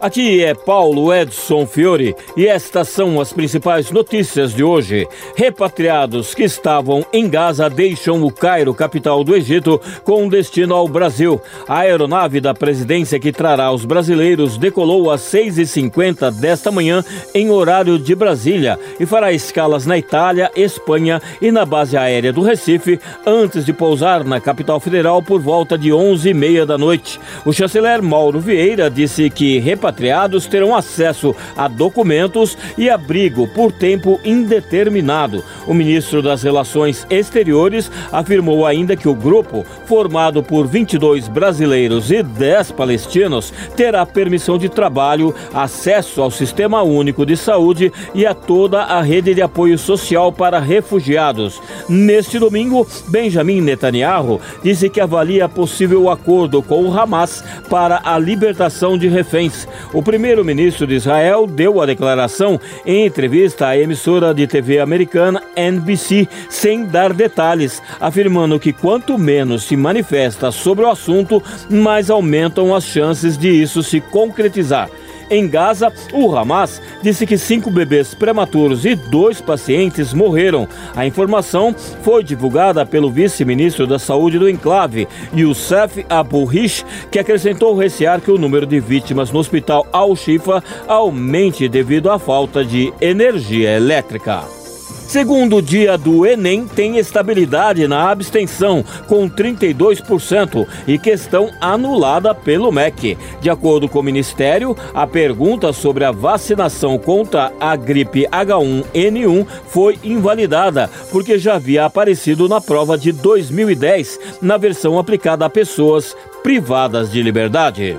Aqui é Paulo Edson Fiore e estas são as principais notícias de hoje. Repatriados que estavam em Gaza deixam o Cairo, capital do Egito, com destino ao Brasil. A aeronave da presidência que trará os brasileiros decolou às 6h50 desta manhã em horário de Brasília e fará escalas na Itália, Espanha e na base aérea do Recife antes de pousar na capital federal por volta de 11h30 da noite. O chanceler Mauro Vieira disse que repatriados repatriados terão acesso a documentos e abrigo por tempo indeterminado. O ministro das Relações Exteriores afirmou ainda que o grupo, formado por 22 brasileiros e 10 palestinos, terá permissão de trabalho, acesso ao Sistema Único de Saúde e a toda a rede de apoio social para refugiados. Neste domingo, Benjamin Netanyahu disse que avalia possível acordo com o Hamas para a libertação de reféns. O primeiro-ministro de Israel deu a declaração em entrevista à emissora de TV americana NBC, sem dar detalhes, afirmando que quanto menos se manifesta sobre o assunto, mais aumentam as chances de isso se concretizar. Em Gaza, o Hamas disse que cinco bebês prematuros e dois pacientes morreram. A informação foi divulgada pelo vice-ministro da Saúde do enclave, Youssef Abu Rish, que acrescentou recear que o número de vítimas no hospital Al-Shifa aumente devido à falta de energia elétrica. Segundo dia do Enem, tem estabilidade na abstenção, com 32%, e questão anulada pelo MEC. De acordo com o Ministério, a pergunta sobre a vacinação contra a gripe H1N1 foi invalidada, porque já havia aparecido na prova de 2010, na versão aplicada a pessoas privadas de liberdade.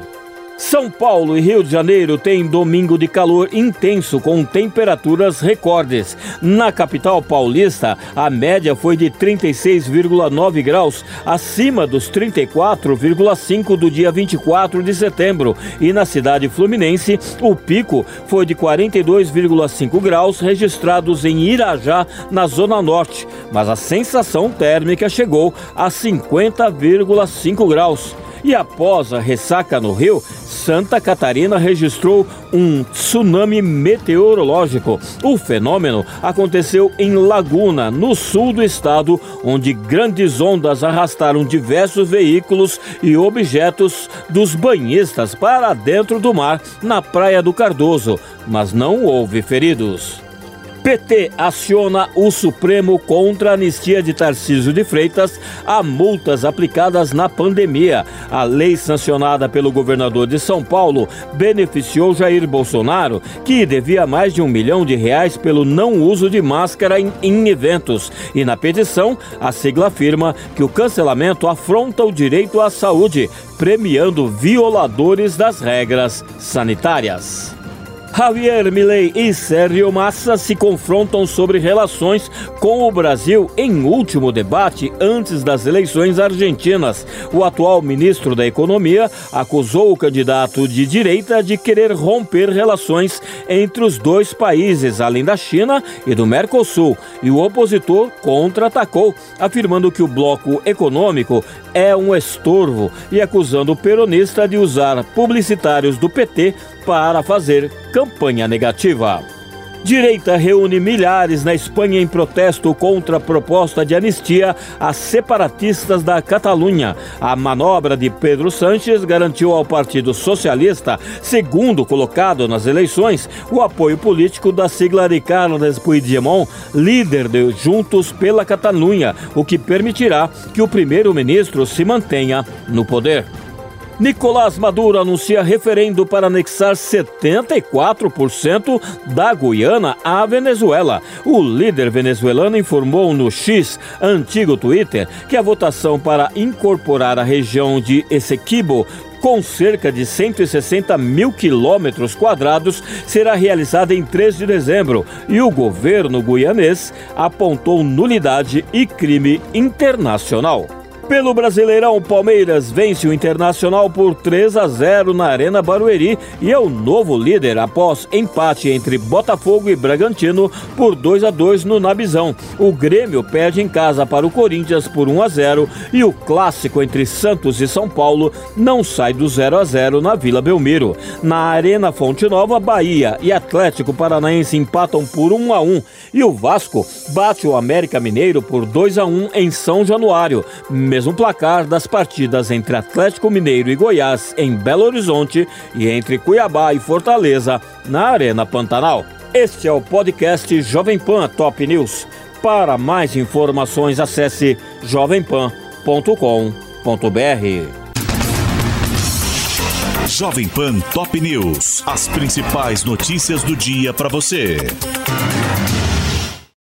São Paulo e Rio de Janeiro têm domingo de calor intenso com temperaturas recordes. Na capital paulista, a média foi de 36,9 graus, acima dos 34,5 do dia 24 de setembro. E na cidade fluminense, o pico foi de 42,5 graus registrados em Irajá, na zona norte. Mas a sensação térmica chegou a 50,5 graus. E após a ressaca no Rio, Santa Catarina registrou um tsunami meteorológico. O fenômeno aconteceu em Laguna, no sul do estado, onde grandes ondas arrastaram diversos veículos e objetos dos banhistas para dentro do mar, na Praia do Cardoso, mas não houve feridos. PT aciona o Supremo contra a anistia de Tarcísio de Freitas a multas aplicadas na pandemia. A lei sancionada pelo governador de São Paulo beneficiou Jair Bolsonaro, que devia mais de um milhão de reais pelo não uso de máscara em, em eventos. E na petição, a sigla afirma que o cancelamento afronta o direito à saúde, premiando violadores das regras sanitárias. Javier Milei e Sérgio Massa se confrontam sobre relações com o Brasil em último debate antes das eleições argentinas. O atual ministro da Economia acusou o candidato de direita de querer romper relações entre os dois países, além da China e do Mercosul. E o opositor contra-atacou, afirmando que o bloco econômico é um estorvo e acusando o peronista de usar publicitários do PT para fazer campanha negativa. Direita reúne milhares na Espanha em protesto contra a proposta de anistia a separatistas da Catalunha. A manobra de Pedro Sánchez garantiu ao Partido Socialista, segundo colocado nas eleições, o apoio político da sigla de Carles Puigdemont, líder de Juntos pela Catalunha, o que permitirá que o primeiro-ministro se mantenha no poder. Nicolás Maduro anuncia referendo para anexar 74% da Guiana à Venezuela. O líder venezuelano informou no X, antigo Twitter, que a votação para incorporar a região de Essequibo com cerca de 160 mil quilômetros quadrados, será realizada em 3 de dezembro e o governo guianês apontou nulidade e crime internacional. Pelo Brasileirão, Palmeiras vence o Internacional por 3 a 0 na Arena Barueri e é o novo líder após empate entre Botafogo e Bragantino por 2 a 2 no Nabizão. O Grêmio perde em casa para o Corinthians por 1 a 0 e o clássico entre Santos e São Paulo não sai do 0 a 0 na Vila Belmiro. Na Arena Fonte Nova, Bahia e Atlético Paranaense empatam por 1 a 1 e o Vasco bate o América Mineiro por 2 a 1 em São Januário mesmo placar das partidas entre Atlético Mineiro e Goiás em Belo Horizonte e entre Cuiabá e Fortaleza na Arena Pantanal. Este é o podcast Jovem Pan Top News. Para mais informações, acesse jovempan.com.br. Jovem Pan Top News. As principais notícias do dia para você.